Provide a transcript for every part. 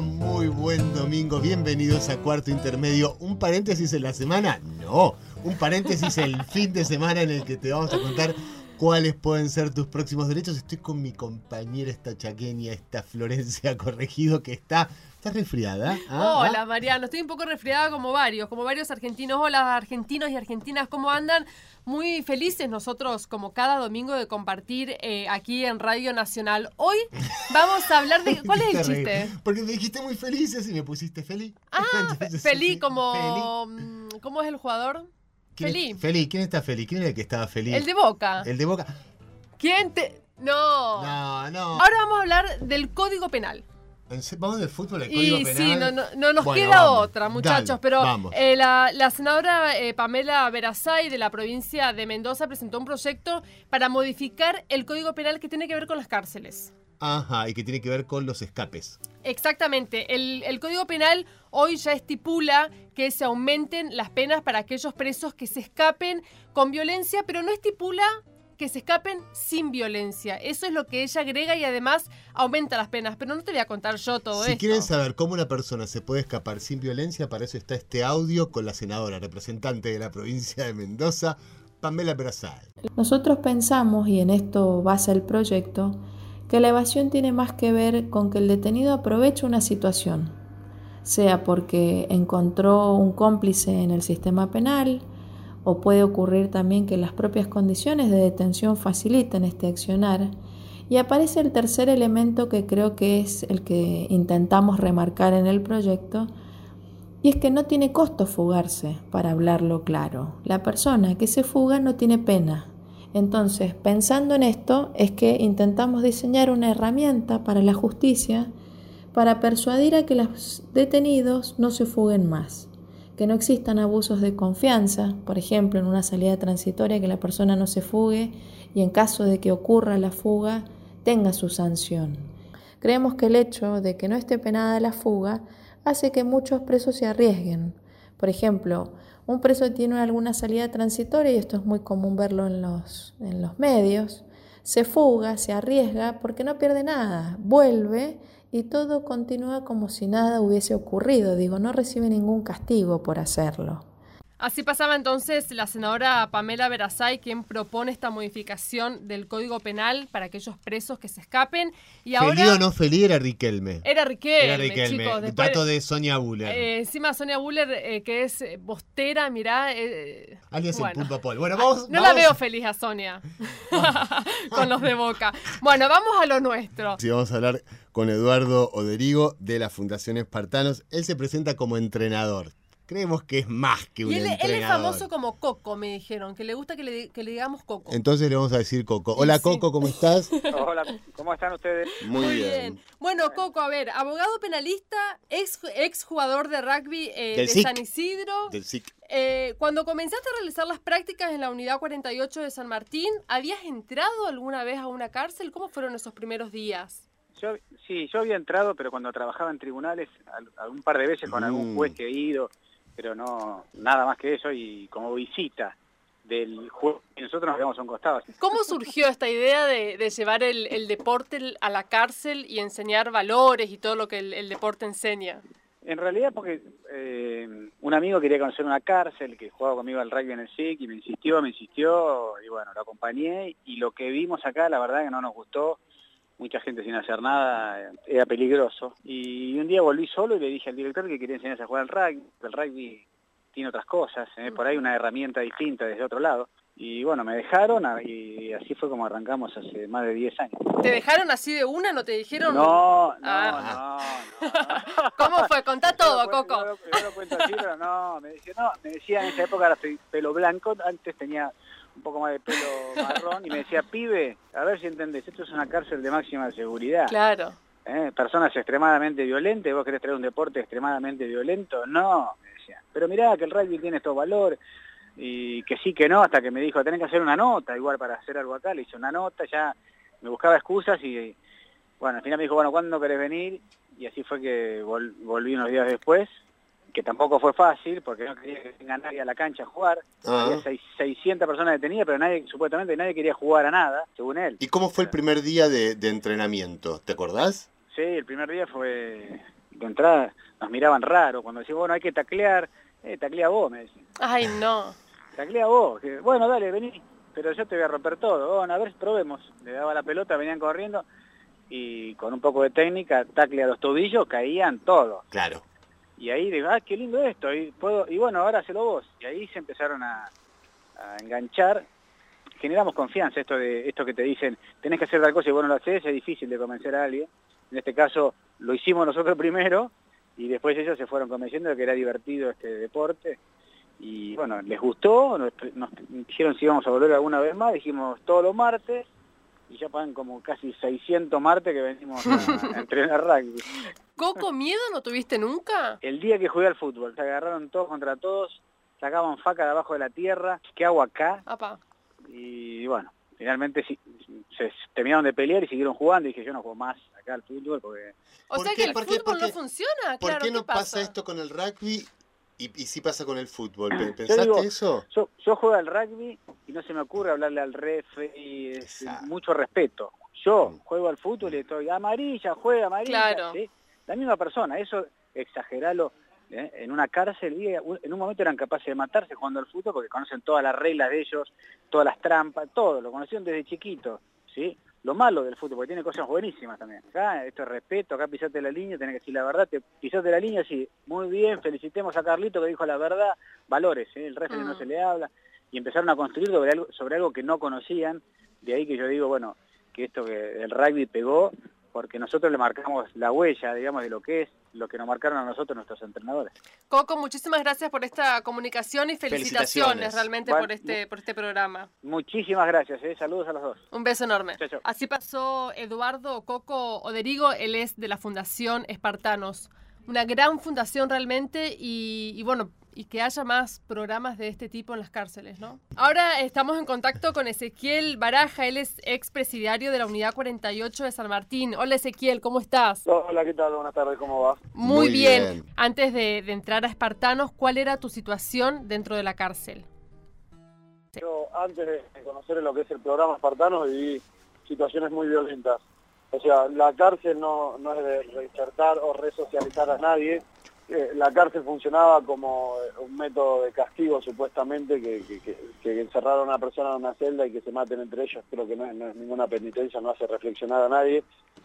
Muy buen domingo. Bienvenidos a Cuarto Intermedio. ¿Un paréntesis en la semana? No. Un paréntesis el fin de semana en el que te vamos a contar cuáles pueden ser tus próximos derechos. Estoy con mi compañera, esta chaqueña, esta Florencia Corregido, que está ¿Estás resfriada? ¿Ah? Hola, Mariano. Estoy un poco resfriada como varios, como varios argentinos. Hola, argentinos y argentinas, ¿cómo andan? Muy felices nosotros, como cada domingo, de compartir eh, aquí en Radio Nacional. Hoy vamos a hablar de... ¿Cuál es el chiste? Porque me dijiste muy felices y me pusiste feliz. Ah, feliz como... Mm, ¿Cómo es el jugador? Feliz. Feliz. ¿Quién está feliz? ¿Quién era el que estaba feliz? El de Boca. El de Boca. ¿Quién te...? No. No, no. Ahora vamos a hablar del Código Penal. Vamos del fútbol, el código y penal. Sí, no, nos queda otra, muchachos. pero eh, la, senadora eh, Pamela Verazay de la provincia de Mendoza presentó un proyecto para modificar el código penal que tiene que ver con las cárceles. Ajá, y que tiene que ver con los escapes. Exactamente. El, el, Código Penal hoy ya estipula que se aumenten las penas para aquellos presos que se escapen con violencia, pero no estipula que se escapen sin violencia. Eso es lo que ella agrega y además aumenta las penas. Pero no te voy a contar yo todo esto. Si quieren saber cómo una persona se puede escapar sin violencia, para eso está este audio con la senadora representante de la provincia de Mendoza, Pamela Brazal. Nosotros pensamos, y en esto basa el proyecto, que la evasión tiene más que ver con que el detenido aproveche una situación, sea porque encontró un cómplice en el sistema penal, o puede ocurrir también que las propias condiciones de detención faciliten este accionar. Y aparece el tercer elemento que creo que es el que intentamos remarcar en el proyecto, y es que no tiene costo fugarse, para hablarlo claro. La persona que se fuga no tiene pena. Entonces, pensando en esto, es que intentamos diseñar una herramienta para la justicia para persuadir a que los detenidos no se fuguen más que no existan abusos de confianza, por ejemplo, en una salida transitoria, que la persona no se fugue y en caso de que ocurra la fuga, tenga su sanción. Creemos que el hecho de que no esté penada la fuga hace que muchos presos se arriesguen. Por ejemplo, un preso tiene alguna salida transitoria, y esto es muy común verlo en los, en los medios, se fuga, se arriesga porque no pierde nada, vuelve y todo continúa como si nada hubiese ocurrido. Digo, no recibe ningún castigo por hacerlo. Así pasaba entonces la senadora Pamela Verazay, quien propone esta modificación del Código Penal para aquellos presos que se escapen. Y ahora, ¿Feliz o no feliz era Riquelme? Era Riquelme, era Riquelme. chicos. Después, de Sonia Buller. Eh, encima Sonia Buller, eh, que es bostera, mirá. Eh, Alias bueno. el Pulpo Bueno, vamos, no la veo feliz a Sonia con los de Boca. Bueno, vamos a lo nuestro. Sí, vamos a hablar con Eduardo Oderigo de la Fundación Espartanos. Él se presenta como entrenador creemos que es más que un y él, entrenador. Él es famoso como Coco, me dijeron, que le gusta que le, digamos Coco. Entonces le vamos a decir Coco. Hola Coco, ¿cómo estás? Hola, ¿cómo están ustedes? Muy, bien. Bueno, Coco, a ver, abogado penalista, ex, ex jugador de rugby eh, de San Isidro. Del SIC. Eh, cuando comenzaste a realizar las prácticas en la unidad 48 de San Martín, ¿habías entrado alguna vez a una cárcel? ¿Cómo fueron esos primeros días? Yo, sí, yo había entrado, pero cuando trabajaba en tribunales, algún par de veces con algún mm. juez que he ido, pero no nada más que eso y como visita del juego y nosotros nos quedamos a un costado. ¿Cómo surgió esta idea de, llevar el, deporte a la cárcel y enseñar valores y todo lo que el, deporte enseña? En realidad porque eh, un amigo quería conocer una cárcel que jugaba conmigo al rugby en el SIC y me insistió, me insistió y bueno, lo acompañé y lo que vimos acá la verdad que no nos gustó mucha gente sin hacer nada, era peligroso. Y un día volví solo y le dije al director que quería enseñarse a jugar al rugby, el rugby tiene otras cosas, ¿eh? por ahí una herramienta distinta desde otro lado. Y bueno, me dejaron y así fue como arrancamos hace más de 10 años. ¿Te dejaron así de una? ¿No te dijeron? No, no, ah. no, ¿Cómo fue? Yo lo, cuento así, pero no, me decía, no, me decía en esa época era pelo blanco, antes tenía un poco más de pelo marrón, y me decía, pibe, a ver si entendés, esto es una cárcel de máxima seguridad. Claro. ¿Eh? Personas extremadamente violentas, ¿vos querés traer un deporte extremadamente violento? No, me decía. Pero mirá que el rugby tiene estos valores. y que sí, que no, hasta que me dijo, tenés que hacer una nota, igual para hacer algo acá, le hice una nota, ya me buscaba excusas y bueno, al final me dijo, bueno, ¿cuándo querés venir? Y así fue que volví unos días después, que tampoco fue fácil, porque no quería que venga nadie a la cancha a jugar. Ah. Había 600 personas detenidas, pero nadie, supuestamente nadie quería jugar a nada, según él. ¿Y cómo fue el primer día de, entrenamiento? ¿Te acordás? Sí, el primer día fue, de entrada, nos miraban raro, cuando decíamos, bueno, hay que taclear, eh, taclea vos, me decían. Ay, no. Taclea vos, bueno, dale, vení, pero yo te voy a romper todo, bueno, a ver, probemos. Le daba la pelota, venían corriendo, y con un poco de técnica, tacle a los tobillos, caían todos. Claro. Y ahí digo, ah, qué lindo esto, y, puedo, y bueno, ahora hacelo vos. Y ahí se empezaron a, enganchar. Generamos confianza, esto de esto que te dicen, tenés que hacer tal cosa y bueno lo haces, es difícil de convencer a alguien. En este caso lo hicimos nosotros primero y después ellos se fueron convenciendo de que era divertido este deporte. Y bueno, les gustó, nos, nos dijeron si íbamos a volver alguna vez más, dijimos todos los martes, y ya pagan como casi 600 martes que venimos a, entrenar rugby. ¿Coco miedo no tuviste nunca? El día que jugué al fútbol, se agarraron todos contra todos, sacaban faca de abajo de la tierra, ¿qué hago acá? Y bueno, finalmente se terminaron de pelear y siguieron jugando y dije yo no juego más acá al fútbol porque... O sea que el fútbol no funciona, ¿Por qué no pasa? esto con el rugby y, y sí pasa con el fútbol. ¿Pensaste eso? Yo, yo juego al rugby y no se me ocurre hablarle al ref y mucho respeto. Yo mm. juego al fútbol y estoy amarilla, juega amarilla. La misma persona, eso exageralo. ¿eh? En una cárcel, en un momento eran capaces de matarse jugando al fútbol porque conocen todas las reglas de ellos, todas las trampas, todo, lo conocieron desde chiquito. ¿sí? Lo malo del fútbol, porque tiene cosas buenísimas también. Acá esto es respeto, acá pisaste la línea, tenés que decir la verdad, te pisaste la línea, sí, muy bien, felicitemos a Carlito que dijo la verdad, valores, ¿eh? el resto no mm. se le habla, y empezaron a construir sobre algo, sobre algo que no conocían, de ahí que yo digo, bueno, que esto que el rugby pegó, porque nosotros le marcamos la huella, digamos, de lo que es lo que nos marcaron a nosotros nuestros entrenadores. Coco, muchísimas gracias por esta comunicación y felicitaciones, realmente por este por este programa. Muchísimas gracias, ¿eh? saludos a los dos. Un beso enorme. Así pasó Eduardo Coco Oderigo, él es de la Fundación Espartanos. Una gran fundación realmente y bueno, y que haya más programas de este tipo en las cárceles, ¿no? Ahora estamos en contacto con Ezequiel Baraja, él es expresidiario de la Unidad 48 de San Martín. Hola Ezequiel, ¿cómo estás? Hola, ¿qué tal? Buenas tardes, ¿cómo vas? Muy, bien. Antes de, entrar a Espartanos, ¿cuál era tu situación dentro de la cárcel? Yo antes de conocer lo que es el programa Espartanos viví situaciones muy violentas. O sea, la cárcel no, no es de reinsertar o resocializar a nadie, la cárcel funcionaba como eh, un método de castigo supuestamente que, que, encerrar a una persona en una celda y que se maten entre ellos creo que no es, ninguna penitencia, no hace reflexionar a nadie,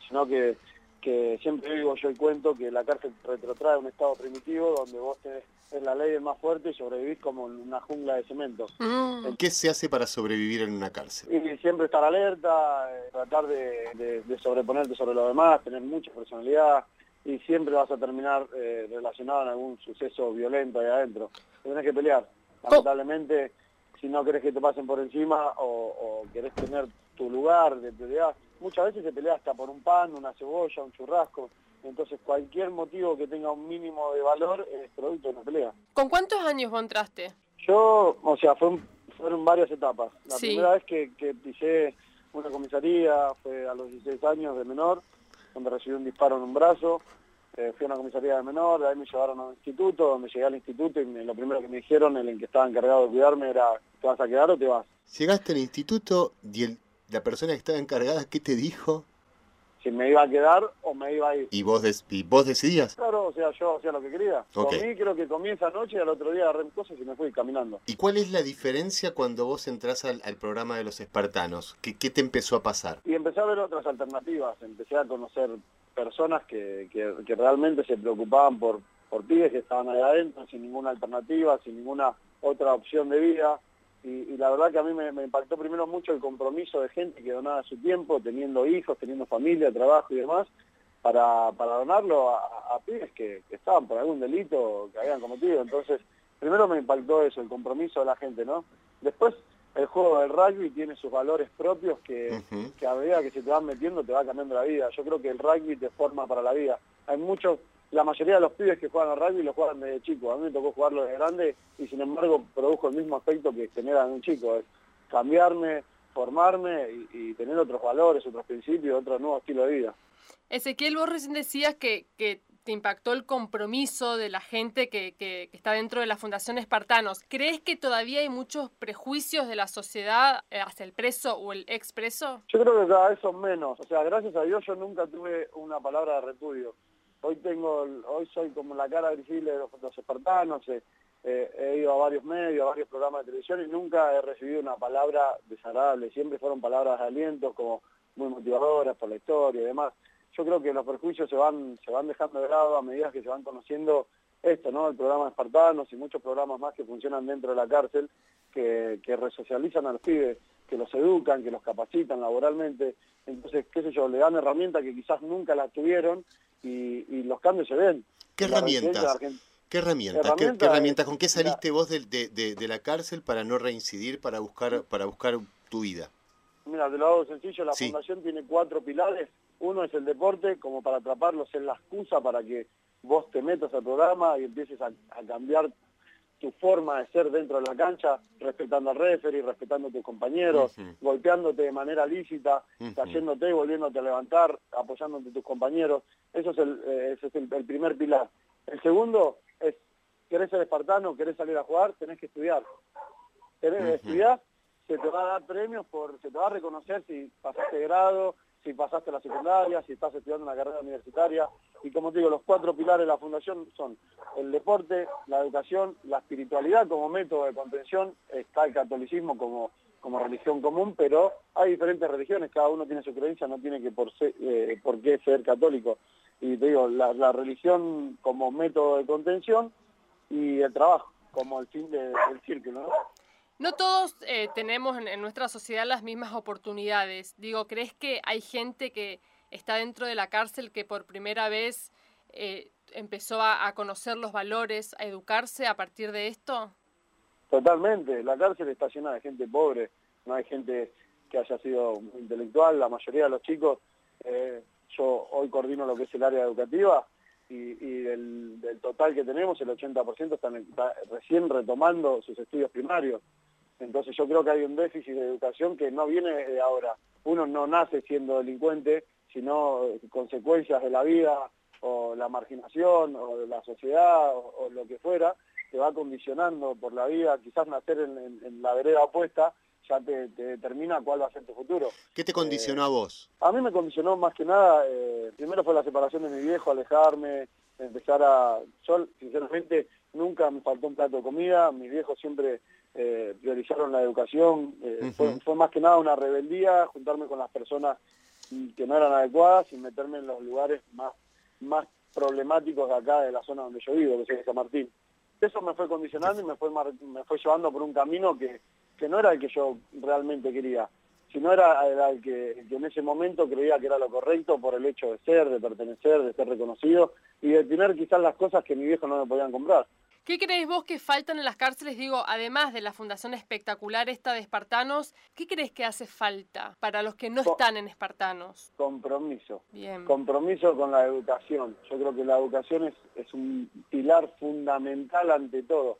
sino que, que siempre digo yo el cuento que la cárcel retrotrae a un estado primitivo donde vos tenés es la ley del más fuerte y sobrevivís como en una jungla de cemento. Mm. ¿Qué se hace para sobrevivir en una cárcel? Y siempre estar alerta, eh, tratar de, de sobreponerte sobre lo demás, tener mucha personalidad, y siempre vas a terminar eh, relacionado en algún suceso violento ahí adentro. Tienes que pelear. Lamentablemente, si no querés que te pasen por encima o, querés tener tu lugar de pelea, muchas veces se pelea hasta por un pan, una cebolla, un churrasco. Entonces cualquier motivo que tenga un mínimo de valor es producto de una pelea. ¿Con cuántos años vos entraste? Yo, o sea, fueron varias etapas. La primera vez que, que pisé una comisaría fue a los 16 años de menor donde recibí un disparo en un brazo, eh, fui a una comisaría de menor, de ahí me llevaron a un instituto, donde llegué al instituto y lo primero que me dijeron, el en que estaba encargado de cuidarme, era, ¿te vas a quedar o te vas? Llegaste al instituto y la persona que estaba encargada, ¿qué te dijo? si me iba a quedar o me iba a ir. ¿Y vos, y vos decidías? Claro, o sea, yo hacía lo que quería. Okay. mí creo que comienza anoche y al otro día agarré cosas y me fui caminando. ¿Y cuál es la diferencia cuando vos entras al, programa de los espartanos? ¿Qué, ¿Qué, te empezó a pasar? Y empecé a ver otras alternativas, empecé a conocer personas que, que, realmente se preocupaban por, por pibes que estaban ahí adentro, sin ninguna alternativa, sin ninguna otra opción de vida y, la verdad que a mí me, impactó primero mucho el compromiso de gente que donaba su tiempo, teniendo hijos, teniendo familia, trabajo y demás, para, para donarlo a, pibes que, estaban por algún delito que habían cometido. Entonces, primero me impactó eso, el compromiso de la gente, ¿no? Después, el juego del rugby tiene sus valores propios que, que a medida que se te van metiendo te va cambiando la vida. Yo creo que el rugby te forma para la vida. Hay muchos la mayoría de los pibes que juegan al rugby lo juegan desde chico. A mí me tocó jugarlo de grande y sin embargo produjo el mismo aspecto que genera en un chico. Es cambiarme, formarme y, tener otros valores, otros principios, otro nuevo estilo de vida. Ezequiel, vos recién decías que, que te impactó el compromiso de la gente que, que, está dentro de la Fundación Espartanos. ¿Crees que todavía hay muchos prejuicios de la sociedad eh, hacia el preso o el expreso? Yo creo que cada vez son menos. O sea, gracias a Dios yo nunca tuve una palabra de repudio hoy tengo, hoy soy como la cara visible de los, espartanos, eh, eh, he ido a varios medios, a varios programas de televisión y nunca he recibido una palabra desagradable, siempre fueron palabras de aliento, como muy motivadoras por la historia y demás. Yo creo que los perjuicios se van, se van dejando de lado a medida que se van conociendo esto, ¿no? El programa de Espartanos y muchos programas más que funcionan dentro de la cárcel, que, que resocializan a los pibes, que los educan, que los capacitan laboralmente. Entonces, qué sé yo, le dan herramientas que quizás nunca las tuvieron y, los cambios se ven. ¿Qué herramientas? ¿Qué herramientas? ¿Qué, herramientas? ¿Con qué saliste vos de, de, la cárcel para no reincidir, para buscar, para buscar tu vida? Mira, te lo hago sencillo, la fundación tiene cuatro pilares. Uno es el deporte, como para atraparlos es la excusa para que vos te metas al programa y empieces a cambiar tu forma de ser dentro de la cancha, respetando al referee, respetando a tus compañeros, golpeándote de manera lícita, cayéndote, volviéndote a levantar, apoyándote a tus compañeros. Eso es el, eh, ese es el, primer pilar. El segundo es, querés ser espartano, querés salir a jugar, tenés que estudiar. Querés estudiar, se te va a dar premios, por, se te va a reconocer si pasaste grado, si pasaste la secundaria, si estás estudiando una carrera universitaria. Y como te digo, los cuatro pilares de la fundación son el deporte, la educación, la espiritualidad como método de contención, está el catolicismo como, como religión común, pero hay diferentes religiones, cada uno tiene su creencia, no tiene que por, eh, qué ser católico. Y te digo, la, religión como método de contención y el trabajo como el fin del círculo. ¿no? No todos eh, tenemos en, nuestra sociedad las mismas oportunidades. Digo, ¿crees que hay gente que está dentro de la cárcel que por primera vez eh, empezó a, conocer los valores, a educarse a partir de esto? Totalmente. La cárcel está llena de gente pobre. No hay gente que haya sido intelectual. La mayoría de los chicos, eh, yo hoy coordino lo que es el área educativa y, del, total que tenemos, el 80% están está recién retomando sus estudios primarios. Entonces yo creo que hay un déficit de educación que no viene de ahora. Uno no nace siendo delincuente, sino consecuencias de la vida o la marginación o de la sociedad o, lo que fuera, te va condicionando por la vida, quizás nacer en, la vereda opuesta ya te, determina cuál va a ser tu futuro. ¿Qué te condicionó a vos? A mí me condicionó más que nada, eh, primero fue la separación de mi viejo, alejarme, empezar a... Yo, sinceramente, nunca me faltó un plato de comida, mis viejos siempre eh, priorizaron la educación, eh, fue, más que nada una rebeldía, juntarme con las personas que no eran adecuadas y meterme en los lugares más, más problemáticos de acá, de la zona donde yo vivo, que es San Martín. Eso me fue condicionando y me fue, me fue llevando por un camino que, que no era el que yo realmente quería, sino era, el que, que en ese momento creía que era lo correcto por el hecho de ser, de pertenecer, de ser reconocido y de tener quizás las cosas que mi viejo no me podían comprar. ¿Qué crees vos que faltan en las cárceles? Digo, además de la fundación espectacular esta de Espartanos, ¿qué crees que hace falta para los que no están en Espartanos? Compromiso. Bien. Compromiso con la educación. Yo creo que la educación es, es un pilar fundamental ante todo.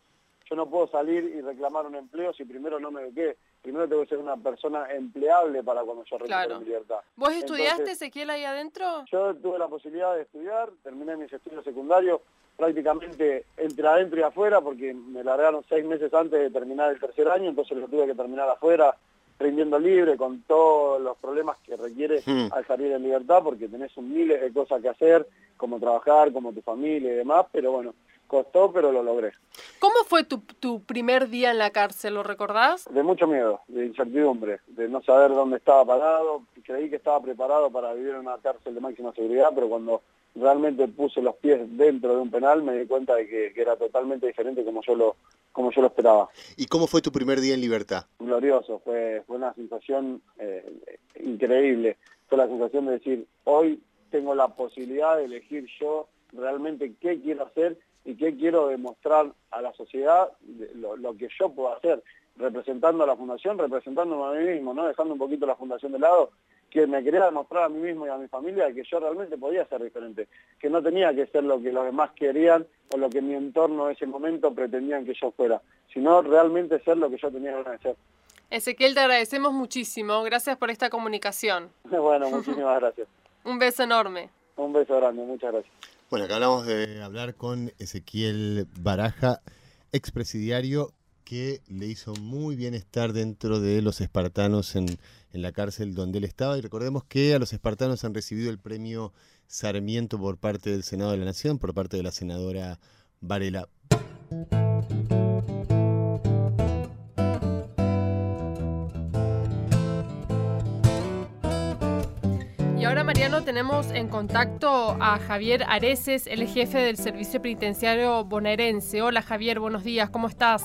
Yo no puedo salir y reclamar un empleo si primero no me eduqué. Primero tengo que ser una persona empleable para cuando yo recupere mi libertad. ¿Vos estudiaste, Ezequiel, ahí adentro? Yo tuve la posibilidad de estudiar, terminé mis estudios secundarios prácticamente entre adentro y afuera, porque me largaron seis meses antes de terminar el tercer año, entonces lo tuve que terminar afuera, rindiendo libre, con todos los problemas que requiere hmm. al salir en libertad, porque tenés un miles de cosas que hacer, como trabajar, como tu familia y demás, pero bueno, costó, pero lo logré. ¿Cómo fue tu, tu primer día en la cárcel, lo recordás? De mucho miedo, de incertidumbre, de no saber dónde estaba parado, creí que estaba preparado para vivir en una cárcel de máxima seguridad, pero cuando realmente puse los pies dentro de un penal, me di cuenta de que, era totalmente diferente como yo lo como yo lo esperaba. ¿Y cómo fue tu primer día en libertad? Glorioso, fue, fue una sensación eh, increíble. Fue la sensación de decir, hoy tengo la posibilidad de elegir yo realmente qué quiero hacer y qué quiero demostrar a la sociedad, lo, que yo puedo hacer, representando a la fundación, representándome a mí mismo, ¿no? dejando un poquito la fundación de lado, que me quería demostrar a mí mismo y a mi familia que yo realmente podía ser diferente, que no tenía que ser lo que los demás querían o lo que mi entorno en ese momento pretendían que yo fuera, sino realmente ser lo que yo tenía que ser. Ezequiel, te agradecemos muchísimo. Gracias por esta comunicación. bueno, muchísimas gracias. Un beso enorme. Un beso grande, muchas gracias. Bueno, acá hablamos de hablar con Ezequiel Baraja, expresidiario que le hizo muy bien estar dentro de los espartanos en, la cárcel donde él estaba. Y recordemos que a los espartanos han recibido el premio Sarmiento por parte del Senado de la Nación, por parte de la senadora Varela. ahora, Mariano, tenemos en contacto a Javier Areces, el jefe del Servicio Penitenciario bonaerense. Hola, Javier, buenos días, ¿cómo estás?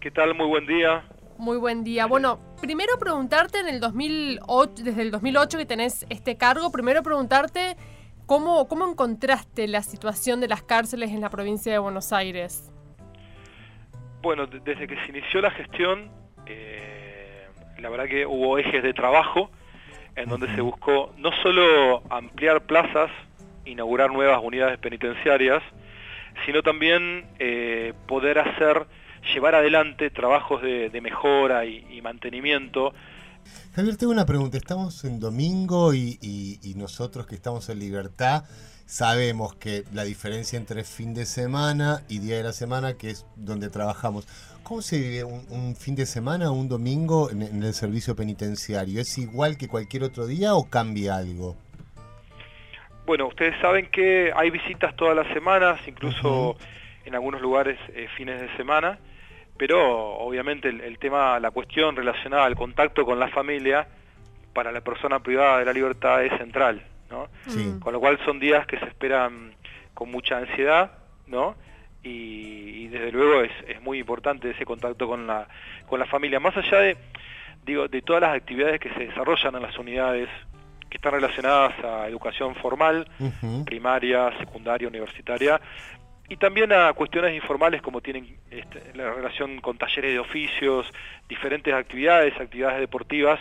¿Qué tal? Muy buen día. Muy buen día. Bueno, primero preguntarte en el 2008, desde el 2008 que tenés este cargo, primero preguntarte cómo, cómo encontraste la situación de las cárceles en la provincia de Buenos Aires. Bueno, desde que se inició la gestión, eh, la verdad que hubo ejes de trabajo en donde se buscó no solo ampliar plazas, inaugurar nuevas unidades penitenciarias, sino también eh, poder hacer, llevar adelante trabajos de, mejora y, mantenimiento. Javier, tengo una pregunta. Estamos en domingo y, y nosotros que estamos en libertad sabemos que la diferencia entre fin de semana y día de la semana, que es donde trabajamos, ¿Cómo se vive un, fin de semana o un domingo en, el servicio penitenciario? ¿Es igual que cualquier otro día o cambia algo? Bueno, ustedes saben que hay visitas todas las semanas, incluso en algunos lugares eh, fines de semana, pero obviamente el, tema, la cuestión relacionada al contacto con la familia para la persona privada de la libertad es central, ¿no? Con lo cual son días que se esperan con mucha ansiedad, ¿no? y, desde luego es, es, muy importante ese contacto con la, con la familia. Más allá de, digo, de todas las actividades que se desarrollan en las unidades que están relacionadas a educación formal, primaria, secundaria, universitaria, y también a cuestiones informales como tienen este, la relación con talleres de oficios, diferentes actividades, actividades deportivas.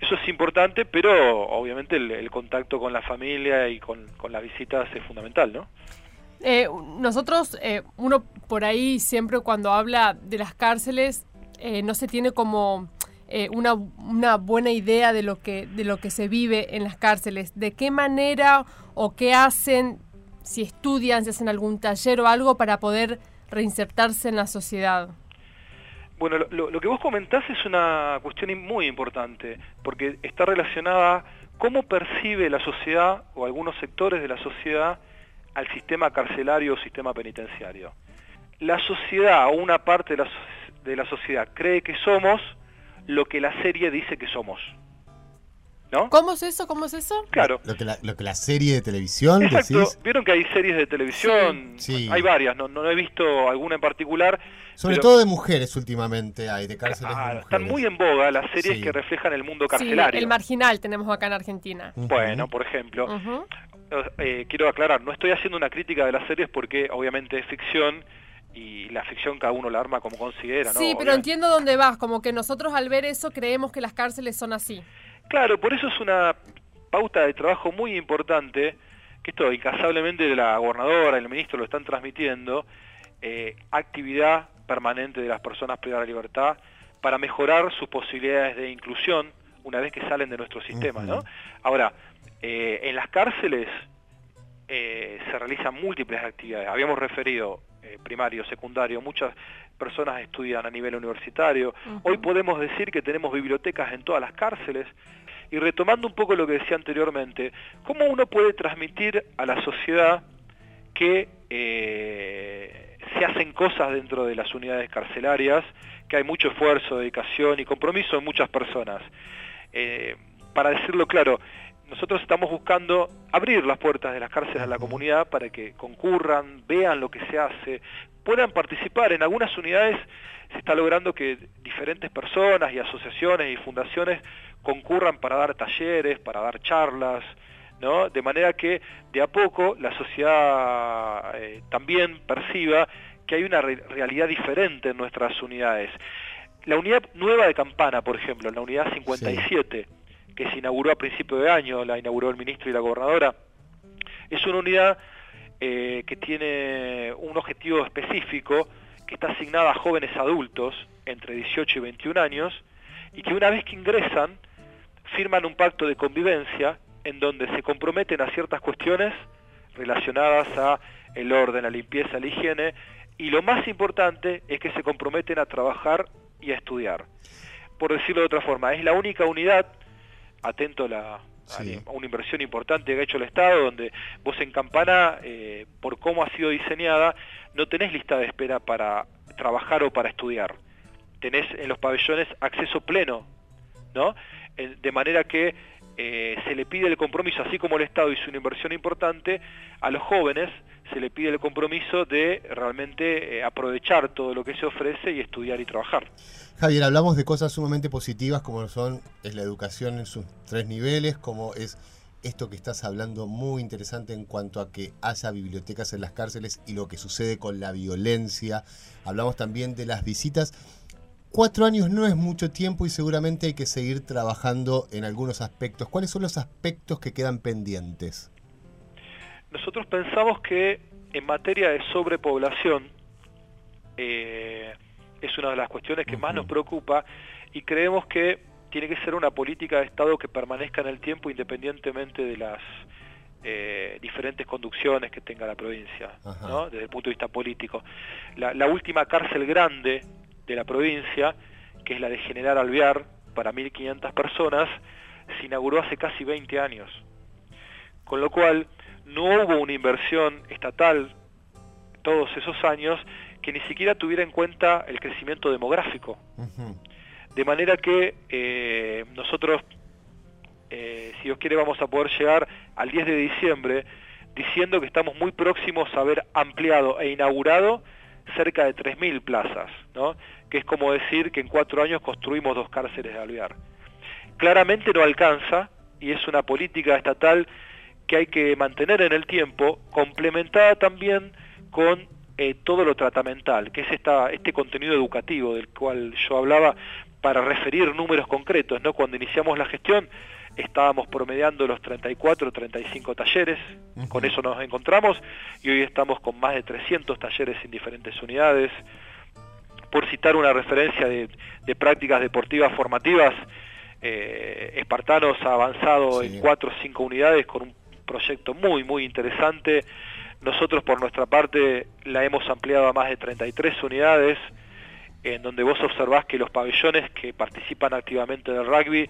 Eso es importante, pero obviamente el, contacto con la familia y con, con las visitas es fundamental, ¿no? Eh, nosotros, eh, uno por ahí siempre cuando habla de las cárceles, eh, no se tiene como una, una, buena idea de lo, que, de lo que se vive en las cárceles. ¿De qué manera o qué hacen, si estudian, si hacen algún taller o algo para poder reinsertarse en la sociedad? Bueno, lo, que vos comentás es una cuestión muy importante, porque está relacionada cómo percibe la sociedad o algunos sectores de la sociedad al sistema carcelario o sistema penitenciario. La sociedad o una parte de la sociedad cree que somos lo que la serie dice que somos. ¿No? ¿Cómo es eso? ¿Cómo es eso? Claro. Lo que la, lo que la serie de televisión Exacto. Vieron que hay series de televisión, sí. hay varias, no, no he visto alguna en particular. Sobre todo de mujeres últimamente hay, de cárceles de mujeres. Están muy en boga las series que reflejan el mundo carcelario. el marginal tenemos acá en Argentina. Bueno, por ejemplo. Eh, quiero aclarar, no estoy haciendo una crítica de las series porque obviamente es ficción y la ficción cada uno la arma como considera. Sí, pero entiendo dónde vas, como que nosotros al ver eso creemos que las cárceles son así. Claro, por eso es una pauta de trabajo muy importante, que esto incasablemente la gobernadora y el ministro lo están transmitiendo, eh, actividad permanente de las personas privadas de libertad para mejorar sus posibilidades de inclusión una vez que salen de nuestro sistema, ¿no? Ahora, eh, en las cárceles eh, se realizan múltiples actividades. Habíamos referido eh, primario, secundario, muchas personas estudian a nivel universitario. Hoy podemos decir que tenemos bibliotecas en todas las cárceles. Y retomando un poco lo que decía anteriormente, ¿cómo uno puede transmitir a la sociedad que se hacen cosas dentro de las unidades carcelarias, que hay mucho esfuerzo, dedicación y compromiso en muchas personas? para decirlo claro, nosotros estamos buscando abrir las puertas de las cárceles a la comunidad para que concurran, vean lo que se hace, puedan participar. En algunas unidades se está logrando que diferentes personas y asociaciones y fundaciones concurran para dar talleres, para dar charlas, ¿no? De manera que de a poco la sociedad eh, también perciba que hay una realidad diferente en nuestras unidades. La unidad nueva de Campana, por ejemplo, la unidad 57, que se inauguró a principio de año, la inauguró el ministro y la gobernadora, es una unidad eh, que tiene un objetivo específico, que está asignada a jóvenes adultos entre 18 y 21 años, y que una vez que ingresan, firman un pacto de convivencia en donde se comprometen a ciertas cuestiones relacionadas a el orden, la limpieza, la higiene, y lo más importante es que se comprometen a trabajar y a estudiar. Por decirlo de otra forma, es la única unidad, atento a, la, una inversión importante que ha hecho el Estado, donde vos en Campana, eh, por cómo ha sido diseñada, no tenés lista de espera para trabajar o para estudiar. Tenés en los pabellones acceso pleno, ¿no? De manera que eh, se le pide el compromiso, así como el Estado hizo una inversión importante, a los jóvenes se le pide el compromiso de realmente eh, aprovechar todo lo que se ofrece y estudiar y trabajar. Javier, hablamos de cosas sumamente positivas como son es la educación en sus tres niveles, como es esto que estás hablando muy interesante en cuanto a que haya bibliotecas en las cárceles y lo que sucede con la violencia. Hablamos también de las visitas Cuatro años no es mucho tiempo y seguramente hay que seguir trabajando en algunos aspectos. ¿Cuáles son los aspectos que quedan pendientes? Nosotros pensamos que en materia de sobrepoblación eh, es una de las cuestiones que más nos preocupa y creemos que tiene que ser una política de Estado que permanezca en el tiempo independientemente de las eh, diferentes conducciones que tenga la provincia, desde el punto de vista político. la última cárcel grande de la provincia, que es la de General Alvear, para 1.500 personas, se inauguró hace casi 20 años. Con lo cual, no hubo una inversión estatal todos esos años que ni siquiera tuviera en cuenta el crecimiento demográfico. De manera que eh, nosotros, eh, si Dios quiere, vamos a poder llegar al 10 de diciembre diciendo que estamos muy próximos a haber ampliado e inaugurado cerca de 3.000 plazas, ¿no? que es como decir que en cuatro años construimos dos cárceles de alvear. Claramente no alcanza y es una política estatal que hay que mantener en el tiempo, complementada también con eh, todo lo tratamental, que es esta, este contenido educativo del cual yo hablaba para referir números concretos. ¿no? Cuando iniciamos la gestión estábamos promediando los 34 35 talleres, con eso nos encontramos y hoy estamos con más de 300 talleres en diferentes unidades. Por citar una referencia de, prácticas deportivas formativas, eh, Espartanos ha avanzado en 4 o 5 unidades con un proyecto muy, muy interesante. Nosotros por nuestra parte la hemos ampliado a más de 33 unidades, en donde vos observás que los pabellones que participan activamente del rugby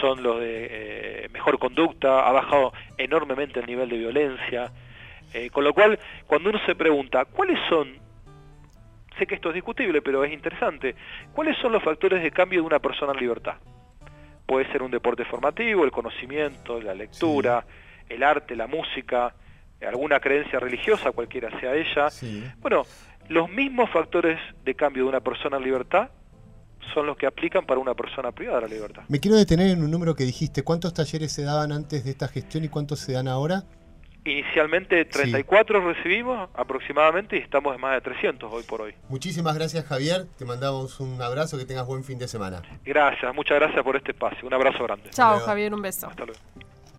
son los de eh, mejor conducta, ha bajado enormemente el nivel de violencia, eh, con lo cual cuando uno se pregunta, ¿cuáles son, sé que esto es discutible, pero es interesante, ¿cuáles son los factores de cambio de una persona en libertad? Puede ser un deporte formativo, el conocimiento, la lectura, el arte, la música, alguna creencia religiosa, cualquiera sea ella. Bueno, los mismos factores de cambio de una persona en libertad son los que aplican para una persona privada de la libertad. Me quiero detener en un número que dijiste. ¿Cuántos talleres se daban antes de esta gestión y cuántos se dan ahora? Inicialmente 34 recibimos aproximadamente y estamos en más de 300 hoy por hoy. Muchísimas gracias Javier, te mandamos un abrazo, que tengas buen fin de semana. Gracias, muchas gracias por este espacio, un abrazo grande. Chao Javier, un beso. Hasta luego.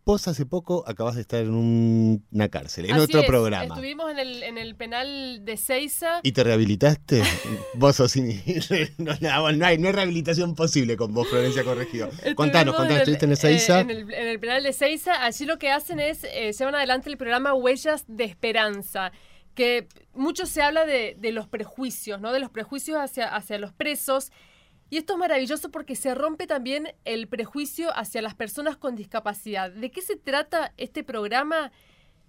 Vos hace poco acabas de estar en una cárcel, en otro programa. Estuvimos en el, en el penal de Seiza. ¿Y te rehabilitaste? vos sos no, no, hay, no hay rehabilitación posible con vos, Florencia Corregido. Contanos, contanos, ¿estuviste en el Seiza? Eh, en, el, penal de Seiza, allí lo que hacen es, eh, llevan adelante el programa Huellas de Esperanza que mucho se habla de, de, los prejuicios, ¿no? De los prejuicios hacia, hacia los presos y esto es maravilloso porque se rompe también el prejuicio hacia las personas con discapacidad. ¿De qué se trata este programa?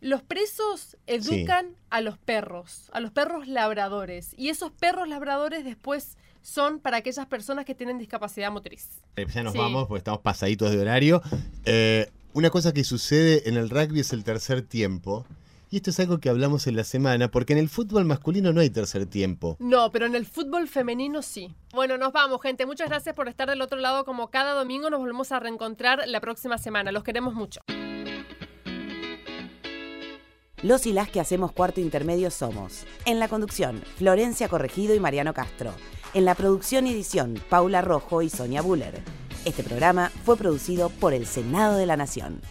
Los presos educan a los perros, a los perros labradores. Y esos perros labradores después son para aquellas personas que tienen discapacidad motriz. Eh, ya nos vamos porque estamos pasaditos de horario. Eh, una cosa que sucede en el rugby es el tercer tiempo. Y esto es algo que hablamos en la semana, porque en el fútbol masculino no hay tercer tiempo. No, pero en el fútbol femenino sí. Bueno, nos vamos, gente. Muchas gracias por estar del otro lado como cada domingo. Nos volvemos a reencontrar la próxima semana. Los queremos mucho. Los y las que hacemos cuarto intermedio somos, en la conducción, Florencia Corregido y Mariano Castro. En la producción y edición, Paula Rojo y Sonia Buller. Este programa fue producido por el Senado de la Nación.